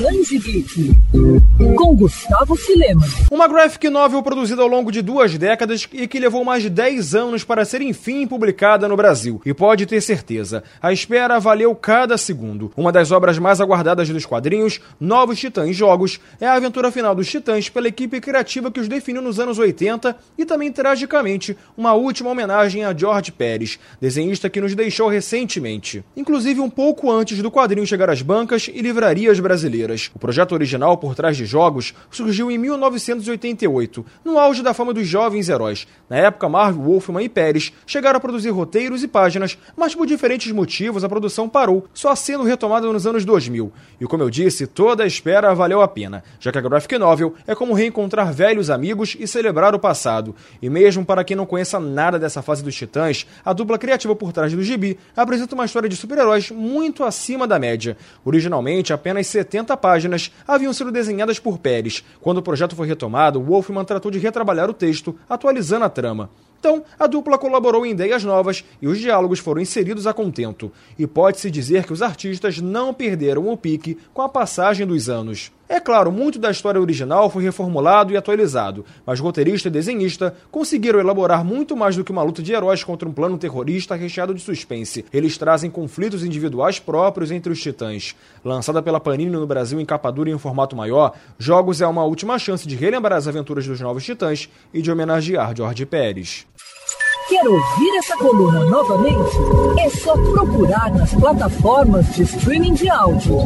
Titãs de Geek, com Gustavo Filema. Uma graphic novel produzida ao longo de duas décadas e que levou mais de 10 anos para ser enfim publicada no Brasil. E pode ter certeza, a espera valeu cada segundo. Uma das obras mais aguardadas dos quadrinhos, Novos Titãs Jogos, é a aventura final dos Titãs pela equipe criativa que os definiu nos anos 80 e também, tragicamente, uma última homenagem a George Pérez, desenhista que nos deixou recentemente. Inclusive um pouco antes do quadrinho chegar às bancas e livrarias brasileiras. O projeto original por trás de jogos surgiu em 1988, no auge da fama dos jovens heróis. Na época, Marv Wolfman e Pérez chegaram a produzir roteiros e páginas, mas por diferentes motivos a produção parou, só sendo retomada nos anos 2000. E como eu disse, toda a espera valeu a pena, já que a graphic novel é como reencontrar velhos amigos e celebrar o passado. E mesmo para quem não conheça nada dessa fase dos Titãs, a dupla criativa por trás do gibi apresenta uma história de super-heróis muito acima da média. Originalmente, apenas 70 páginas haviam sido desenhadas por Pérez. Quando o projeto foi retomado, Wolfman tratou de retrabalhar o texto, atualizando a trama. Então, a dupla colaborou em ideias novas e os diálogos foram inseridos a contento. E pode-se dizer que os artistas não perderam o pique com a passagem dos anos. É claro, muito da história original foi reformulado e atualizado, mas roteirista e desenhista conseguiram elaborar muito mais do que uma luta de heróis contra um plano terrorista recheado de suspense. Eles trazem conflitos individuais próprios entre os titãs. Lançada pela Panini no Brasil em capa dura e em formato maior, Jogos é uma última chance de relembrar as aventuras dos novos titãs e de homenagear George Pérez. Quer ouvir essa coluna novamente? É só procurar nas plataformas de streaming de áudio.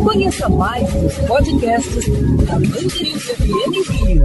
Conheça mais dos podcasts da Mandirinhos FM Rio.